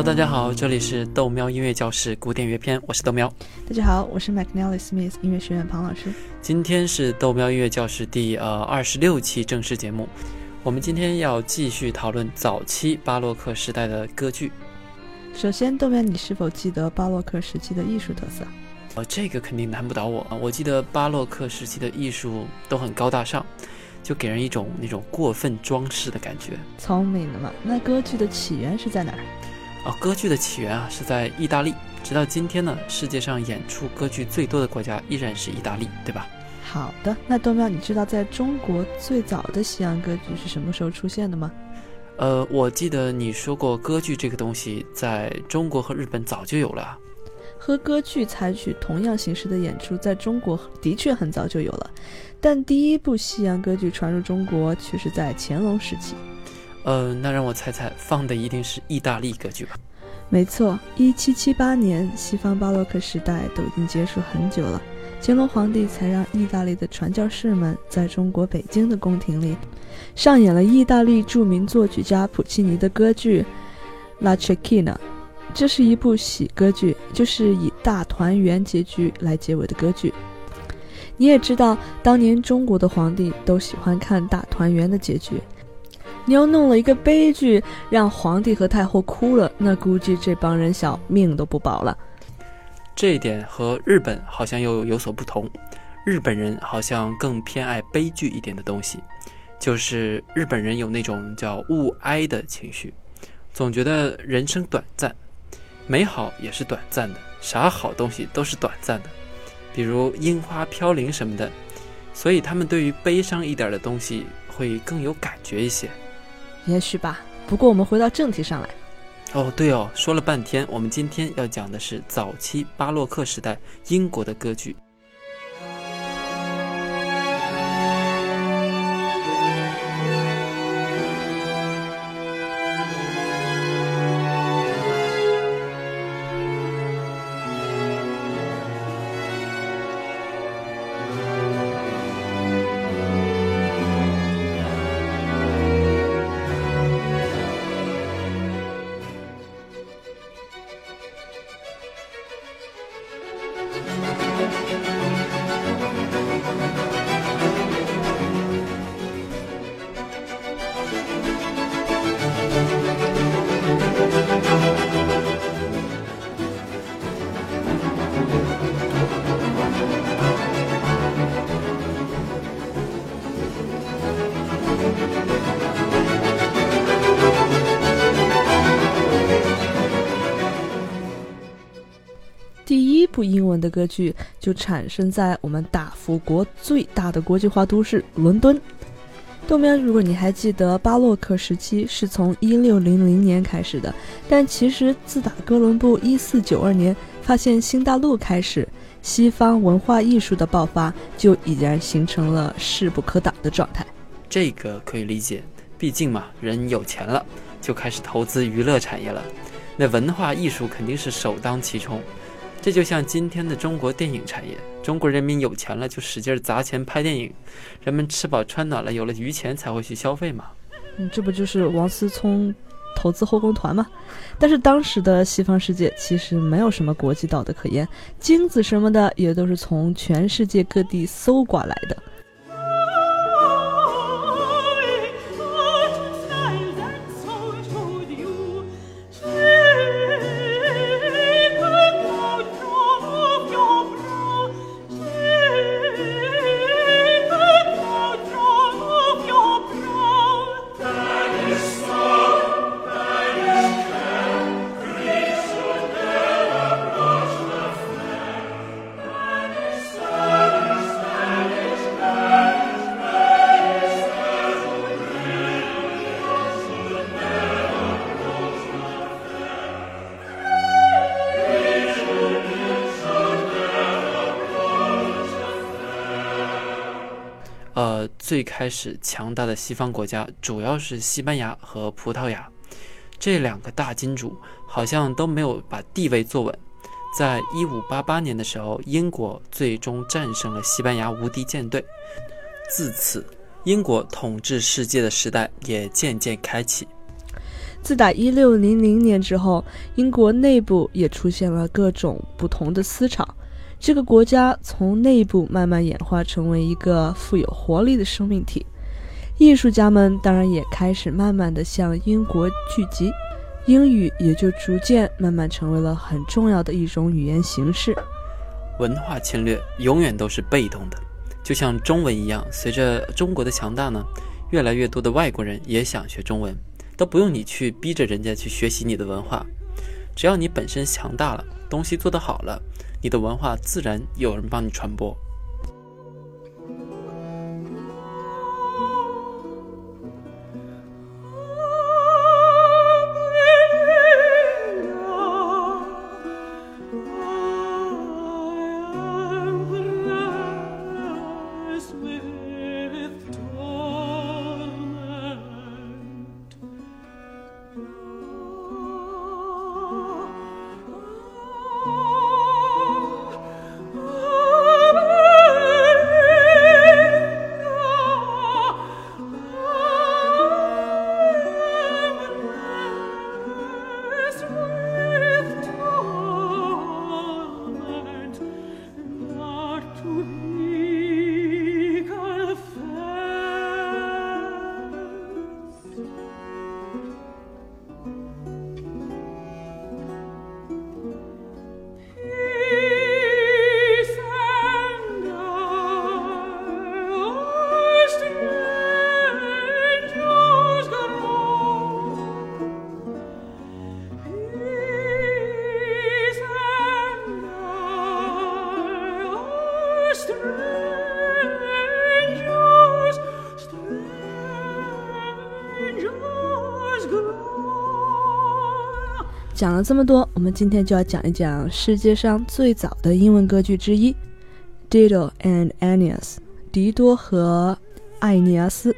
Hello，大家好，这里是豆喵音乐教室古典乐篇，我是豆喵。大家好，我是 McNally Smith 音乐学院庞老师。今天是豆喵音乐教室第呃二十六期正式节目，我们今天要继续讨论早期巴洛克时代的歌剧。首先，豆喵，你是否记得巴洛克时期的艺术特色？呃，这个肯定难不倒我啊！我记得巴洛克时期的艺术都很高大上，就给人一种那种过分装饰的感觉。聪明的嘛？那歌剧的起源是在哪儿？哦，歌剧的起源啊是在意大利，直到今天呢，世界上演出歌剧最多的国家依然是意大利，对吧？好的，那豆喵，你知道在中国最早的西洋歌剧是什么时候出现的吗？呃，我记得你说过，歌剧这个东西在中国和日本早就有了。和歌剧采取同样形式的演出，在中国的确很早就有了，但第一部西洋歌剧传入中国却是在乾隆时期。呃，那让我猜猜，放的一定是意大利歌剧吧？没错，一七七八年，西方巴洛克时代都已经结束很久了，乾隆皇帝才让意大利的传教士们在中国北京的宫廷里上演了意大利著名作曲家普契尼的歌剧《La c e c i n a》。这是一部喜歌剧，就是以大团圆结局来结尾的歌剧。你也知道，当年中国的皇帝都喜欢看大团圆的结局。你又弄了一个悲剧，让皇帝和太后哭了，那估计这帮人小命都不保了。这一点和日本好像又有所不同。日本人好像更偏爱悲剧一点的东西，就是日本人有那种叫物哀的情绪，总觉得人生短暂。美好也是短暂的，啥好东西都是短暂的，比如樱花飘零什么的，所以他们对于悲伤一点的东西会更有感觉一些。也许吧。不过我们回到正题上来。哦，对哦，说了半天，我们今天要讲的是早期巴洛克时代英国的歌剧。英文的歌剧就产生在我们大福国最大的国际化都市伦敦。豆喵，如果你还记得，巴洛克时期是从一六零零年开始的，但其实自打哥伦布一四九二年发现新大陆开始，西方文化艺术的爆发就已然形成了势不可挡的状态。这个可以理解，毕竟嘛，人有钱了，就开始投资娱乐产业了，那文化艺术肯定是首当其冲。这就像今天的中国电影产业，中国人民有钱了就使劲砸钱拍电影，人们吃饱穿暖了，有了余钱才会去消费嘛。嗯，这不就是王思聪投资后宫团吗？但是当时的西方世界其实没有什么国际道德可言，金子什么的也都是从全世界各地搜刮来的。最开始强大的西方国家主要是西班牙和葡萄牙，这两个大金主好像都没有把地位坐稳。在一五八八年的时候，英国最终战胜了西班牙无敌舰队，自此英国统治世界的时代也渐渐开启。自打一六零零年之后，英国内部也出现了各种不同的思潮，这个国家从内部慢慢演化成为一个富有活力的生命体。艺术家们当然也开始慢慢的向英国聚集，英语也就逐渐慢慢成为了很重要的一种语言形式。文化侵略永远都是被动的，就像中文一样，随着中国的强大呢，越来越多的外国人也想学中文。都不用你去逼着人家去学习你的文化，只要你本身强大了，东西做得好了，你的文化自然有人帮你传播。讲了这么多，我们今天就要讲一讲世界上最早的英文歌剧之一《Dido and Aeneas》（狄多和艾尼阿斯）。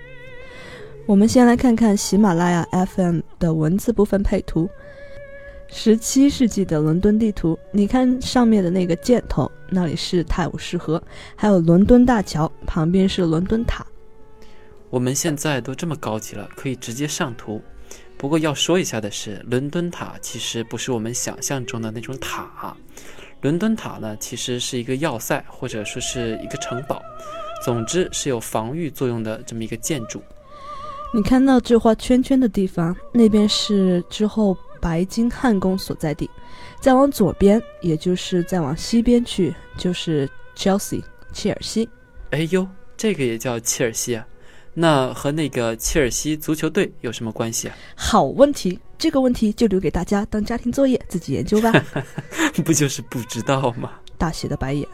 我们先来看看喜马拉雅 FM 的文字部分配图。十七世纪的伦敦地图，你看上面的那个箭头，那里是泰晤士河，还有伦敦大桥，旁边是伦敦塔。我们现在都这么高级了，可以直接上图。不过要说一下的是，伦敦塔其实不是我们想象中的那种塔。伦敦塔呢，其实是一个要塞，或者说是一个城堡，总之是有防御作用的这么一个建筑。你看到这画圈圈的地方，那边是之后白金汉宫所在地。再往左边，也就是再往西边去，就是 Chelsea 切尔西。哎呦，这个也叫切尔西啊？那和那个切尔西足球队有什么关系啊？好问题，这个问题就留给大家当家庭作业自己研究吧。不就是不知道吗？大写的白眼。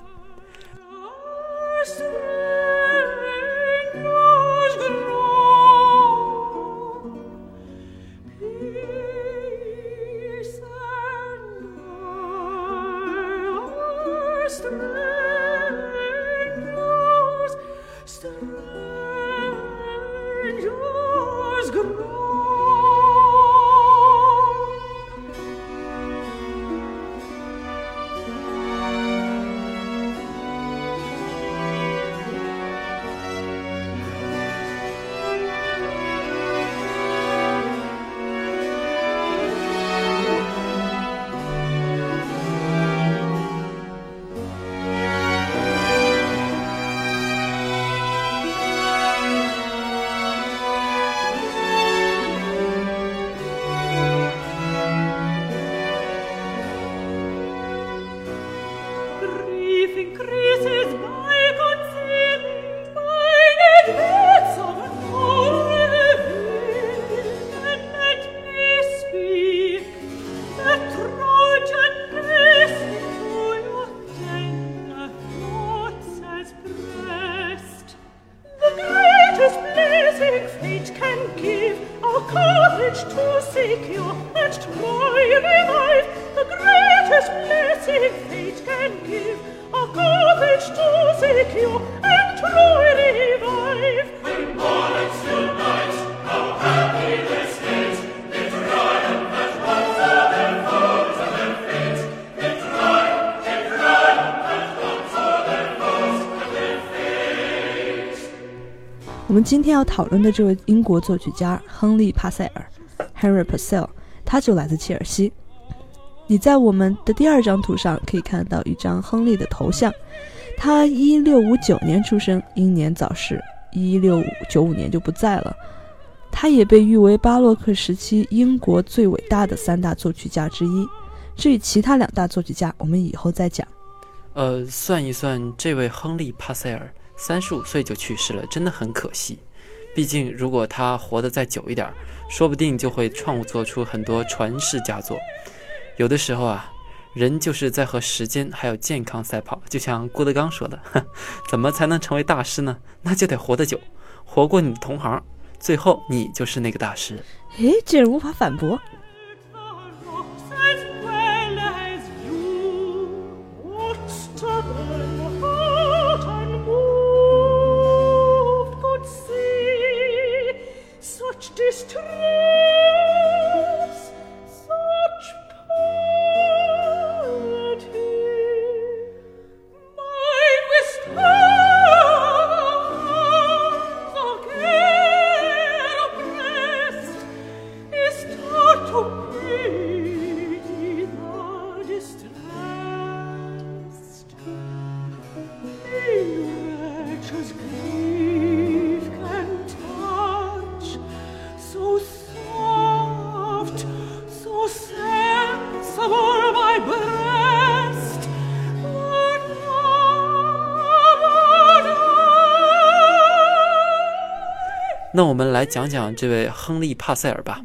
courage to seek you and try and revive the greatest blessing fate can give. A courage to seek you and try 们今天要讨论的这位英国作曲家亨利·帕塞尔 Henry Purcell，他就来自切尔西。你在我们的第二张图上可以看到一张亨利的头像，他一六五九年出生，英年早逝，一六九五年就不在了。他也被誉为巴洛克时期英国最伟大的三大作曲家之一。至于其他两大作曲家，我们以后再讲。呃，算一算，这位亨利·帕塞尔三十五岁就去世了，真的很可惜。毕竟，如果他活得再久一点，说不定就会创作出很多传世佳作。有的时候啊，人就是在和时间还有健康赛跑。就像郭德纲说的：“ 怎么才能成为大师呢？那就得活得久，活过你的同行，最后你就是那个大师。”诶，这人无法反驳。那我们来讲讲这位亨利·帕塞尔吧。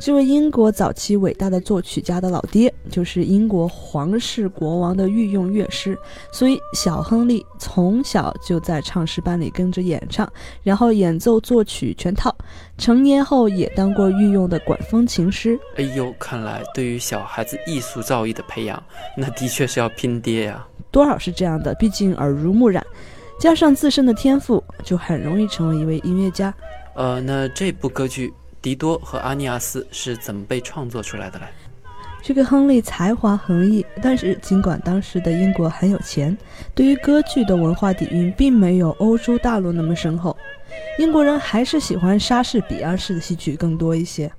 这位英国早期伟大的作曲家的老爹，就是英国皇室国王的御用乐师，所以小亨利从小就在唱诗班里跟着演唱，然后演奏作曲全套。成年后也当过御用的管风琴师。哎呦，看来对于小孩子艺术造诣的培养，那的确是要拼爹呀。多少是这样的，毕竟耳濡目染。加上自身的天赋，就很容易成为一位音乐家。呃，那这部歌剧《迪多和阿尼亚斯》是怎么被创作出来的嘞？这个亨利才华横溢，但是尽管当时的英国很有钱，对于歌剧的文化底蕴并没有欧洲大陆那么深厚。英国人还是喜欢莎士比亚式的戏剧更多一些，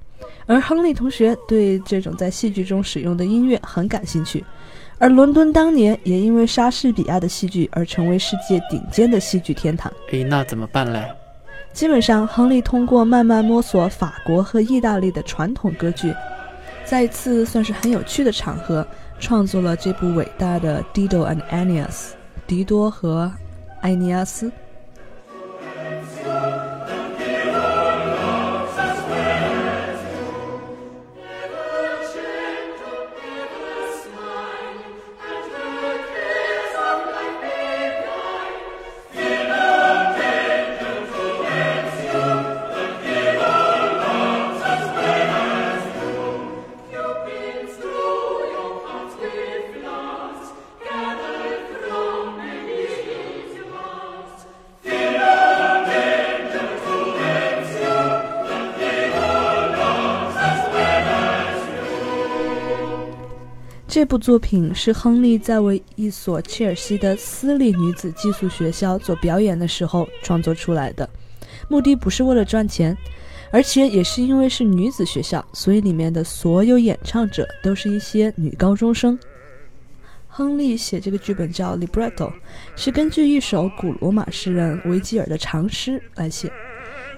而亨利同学对这种在戏剧中使用的音乐很感兴趣。而伦敦当年也因为莎士比亚的戏剧而成为世界顶尖的戏剧天堂。诶，那怎么办嘞？基本上，亨利通过慢慢摸索法国和意大利的传统歌剧，在一次算是很有趣的场合，创作了这部伟大的《Dido and Aeneas》（狄多和埃尼阿斯）。这部作品是亨利在为一所切尔西的私立女子寄宿学校做表演的时候创作出来的，目的不是为了赚钱，而且也是因为是女子学校，所以里面的所有演唱者都是一些女高中生。亨利写这个剧本叫《Libretto》，是根据一首古罗马诗人维吉尔的长诗来写。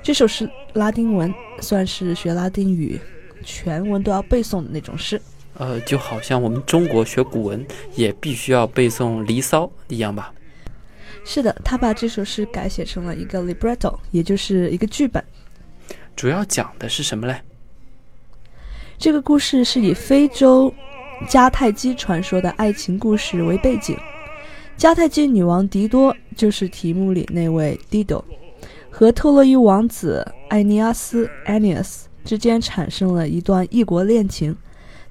这首是拉丁文，算是学拉丁语，全文都要背诵的那种诗。呃，就好像我们中国学古文也必须要背诵《离骚》一样吧？是的，他把这首诗改写成了一个 libretto，也就是一个剧本。主要讲的是什么嘞？这个故事是以非洲迦太基传说的爱情故事为背景。迦太基女王狄多就是题目里那位 Dido，和特洛伊王子艾尼阿斯 Aeneas 之间产生了一段异国恋情。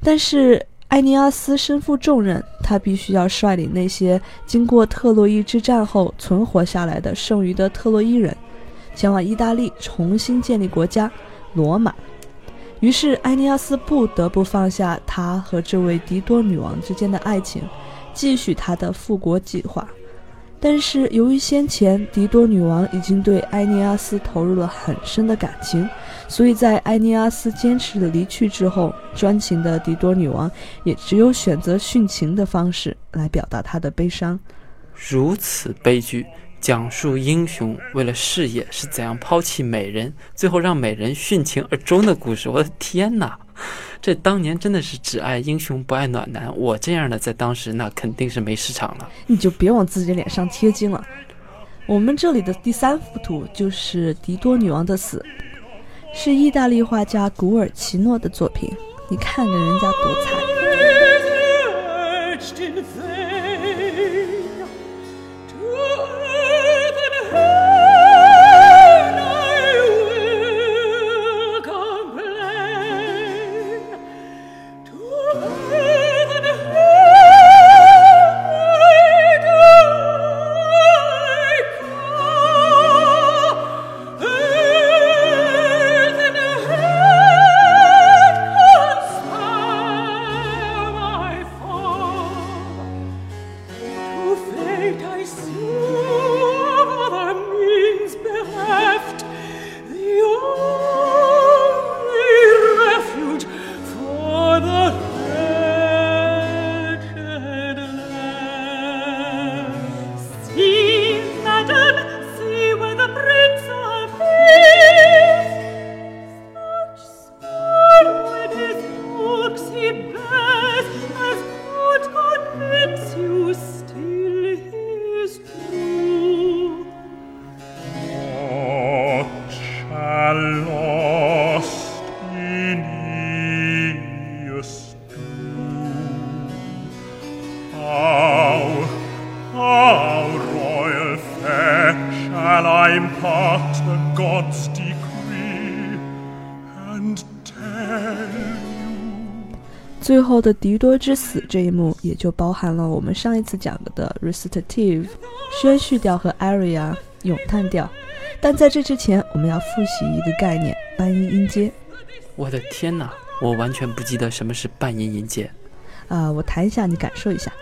但是埃尼阿斯身负重任，他必须要率领那些经过特洛伊之战后存活下来的剩余的特洛伊人，前往意大利重新建立国家罗马。于是埃尼阿斯不得不放下他和这位狄多女王之间的爱情，继续他的复国计划。但是由于先前狄多女王已经对埃尼阿斯投入了很深的感情，所以在埃尼阿斯坚持的离去之后，专情的狄多女王也只有选择殉情的方式来表达她的悲伤。如此悲剧，讲述英雄为了事业是怎样抛弃美人，最后让美人殉情而终的故事。我的天哪！这当年真的是只爱英雄不爱暖男，我这样的在当时那肯定是没市场了。你就别往自己脸上贴金了。我们这里的第三幅图就是迪多女王的死，是意大利画家古尔奇诺的作品。你看看人家多惨。的狄多之死这一幕，也就包含了我们上一次讲的 recitative 宣叙调和 aria 咏叹调。但在这之前，我们要复习一个概念——半音音阶。我的天哪，我完全不记得什么是半音音阶。啊，我弹一下，你感受一下。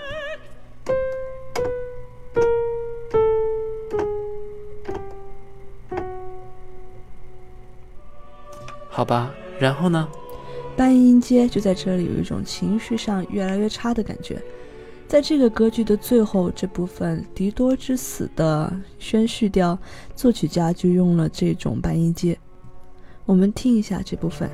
好吧，然后呢？半音阶就在这里有一种情绪上越来越差的感觉。在这个歌剧的最后这部分狄多之死的宣叙调，作曲家就用了这种半音阶。我们听一下这部分。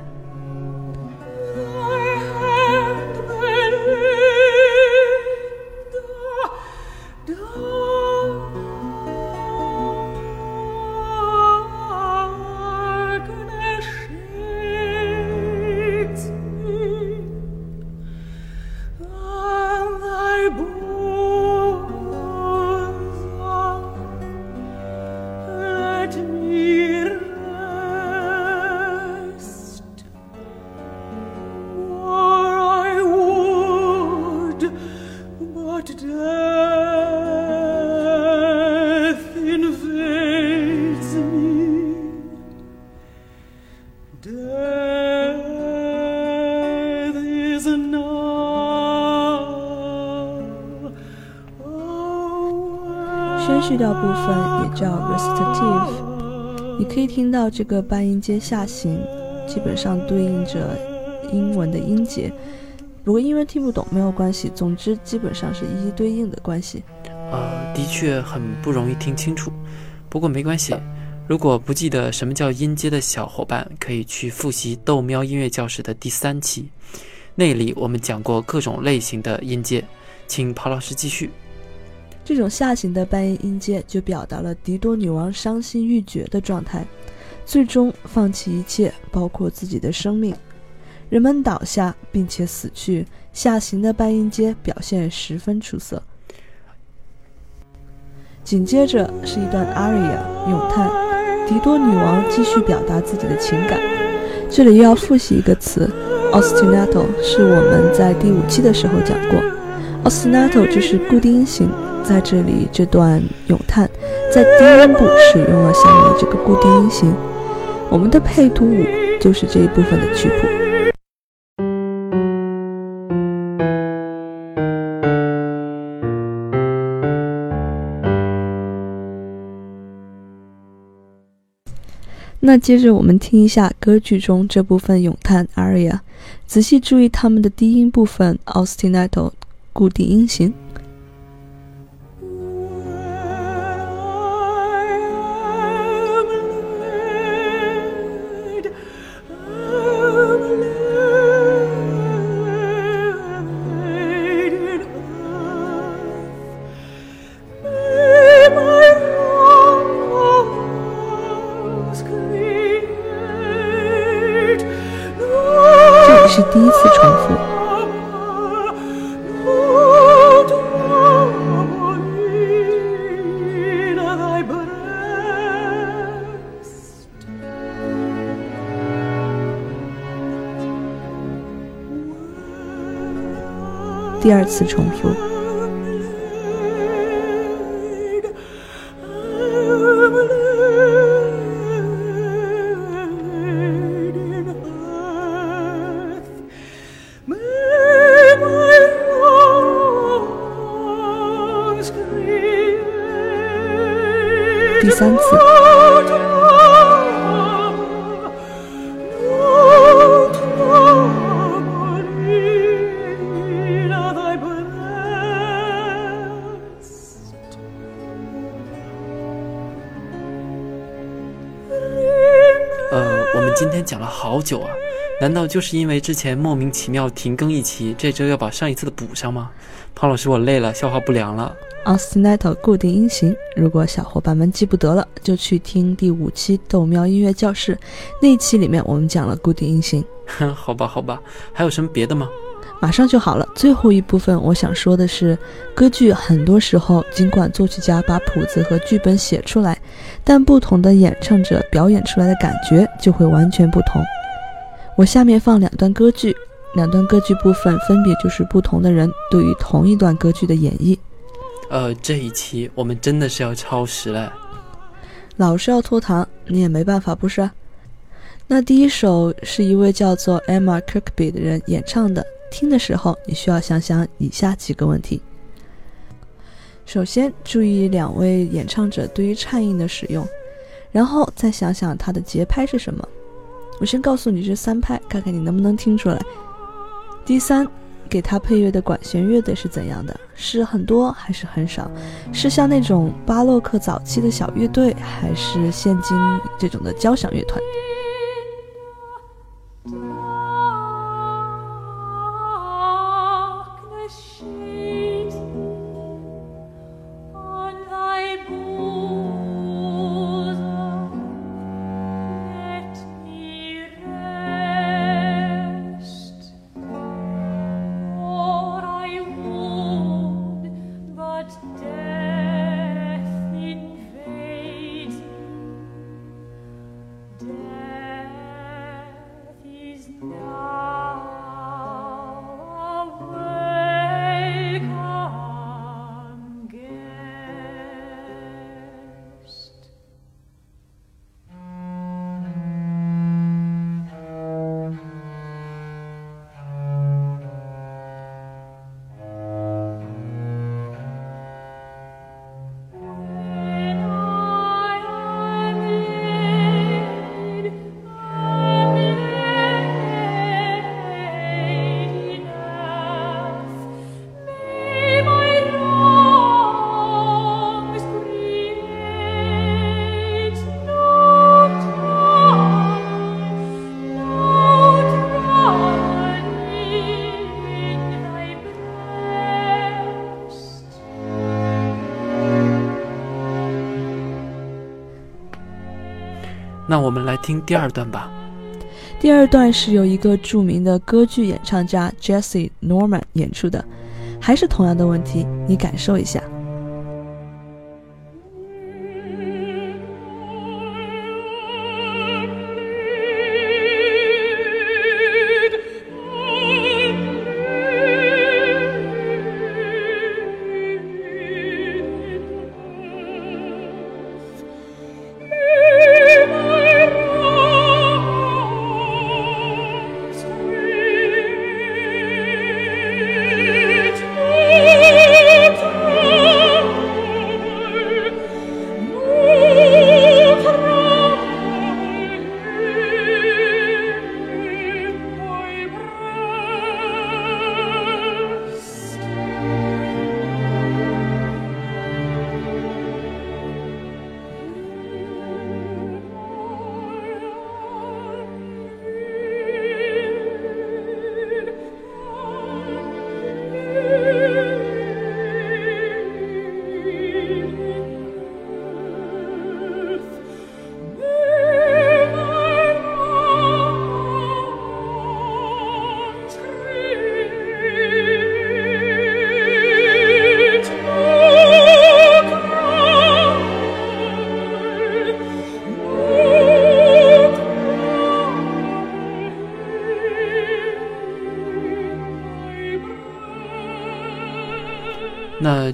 去掉部分也叫 recitative，你可以听到这个半音阶下行，基本上对应着英文的音节。不过英文听不懂没有关系，总之基本上是一一对应的关系。呃，的确很不容易听清楚，不过没关系。如果不记得什么叫音阶的小伙伴，可以去复习豆喵音乐教室的第三期，那里我们讲过各种类型的音阶。请庞老师继续。这种下行的半音阶就表达了狄多女王伤心欲绝的状态，最终放弃一切，包括自己的生命。人们倒下并且死去，下行的半音阶表现十分出色。紧接着是一段 aria 咏叹，狄多女王继续表达自己的情感。这里又要复习一个词，ostinato，是我们在第五期的时候讲过 osinato 就是固定音型在这里这段咏叹在低音部使用了下面这个固定音型。我们的配图五就是这一部分的曲谱。那接着我们听一下歌剧中这部分咏叹 aria 仔细注意它们的低音部分 osinato 固定音型。第二次重复。三次。好久啊，难道就是因为之前莫名其妙停更一期，这周要把上一次的补上吗？胖老师，我累了，消化不良了。ostinato 固定音型，如果小伙伴们记不得了，就去听第五期豆喵音乐教室，那期里面我们讲了固定音型。好吧，好吧，还有什么别的吗？马上就好了。最后一部分我想说的是，歌剧很多时候尽管作曲家把谱子和剧本写出来，但不同的演唱者表演出来的感觉就会完全不同。我下面放两段歌剧，两段歌剧部分分别就是不同的人对于同一段歌剧的演绎。呃，这一期我们真的是要超时了，老是要拖堂，你也没办法，不是？那第一首是一位叫做 Emma Kirkby 的人演唱的，听的时候你需要想想以下几个问题。首先，注意两位演唱者对于颤音的使用，然后再想想它的节拍是什么。我先告诉你这三拍，看看你能不能听出来。第三。给他配乐的管弦乐队是怎样的？是很多还是很少？是像那种巴洛克早期的小乐队，还是现今这种的交响乐团？那我们来听第二段吧。第二段是由一个著名的歌剧演唱家 Jesse Norman 演出的，还是同样的问题，你感受一下。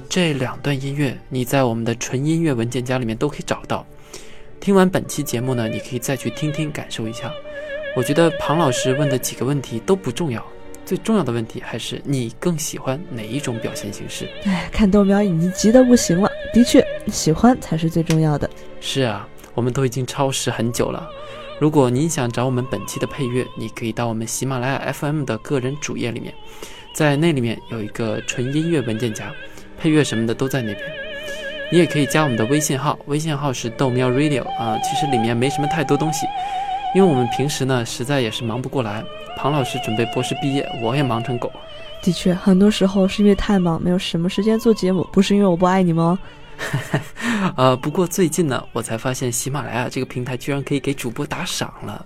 这两段音乐，你在我们的纯音乐文件夹里面都可以找到。听完本期节目呢，你可以再去听听，感受一下。我觉得庞老师问的几个问题都不重要，最重要的问题还是你更喜欢哪一种表现形式？哎，看豆苗已经急得不行了。的确，喜欢才是最重要的。是啊，我们都已经超时很久了。如果您想找我们本期的配乐，你可以到我们喜马拉雅 FM 的个人主页里面，在那里面有一个纯音乐文件夹。配乐什么的都在那边，你也可以加我们的微信号，微信号是豆喵 Radio 啊。其实里面没什么太多东西，因为我们平时呢实在也是忙不过来。庞老师准备博士毕业，我也忙成狗。的确，很多时候是因为太忙，没有什么时间做节目，不是因为我不爱你吗？呃，不过最近呢，我才发现喜马拉雅这个平台居然可以给主播打赏了。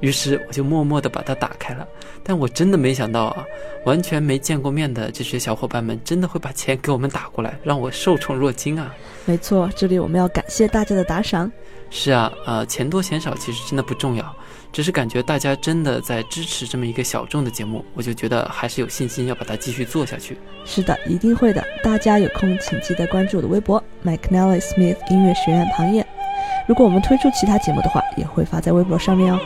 于是我就默默地把它打开了，但我真的没想到啊，完全没见过面的这些小伙伴们真的会把钱给我们打过来，让我受宠若惊啊！没错，这里我们要感谢大家的打赏。是啊，呃，钱多钱少其实真的不重要，只是感觉大家真的在支持这么一个小众的节目，我就觉得还是有信心要把它继续做下去。是的，一定会的。大家有空请记得关注我的微博 Mcnelly Smith 音乐学院庞燕。如果我们推出其他节目的话，也会发在微博上面哦。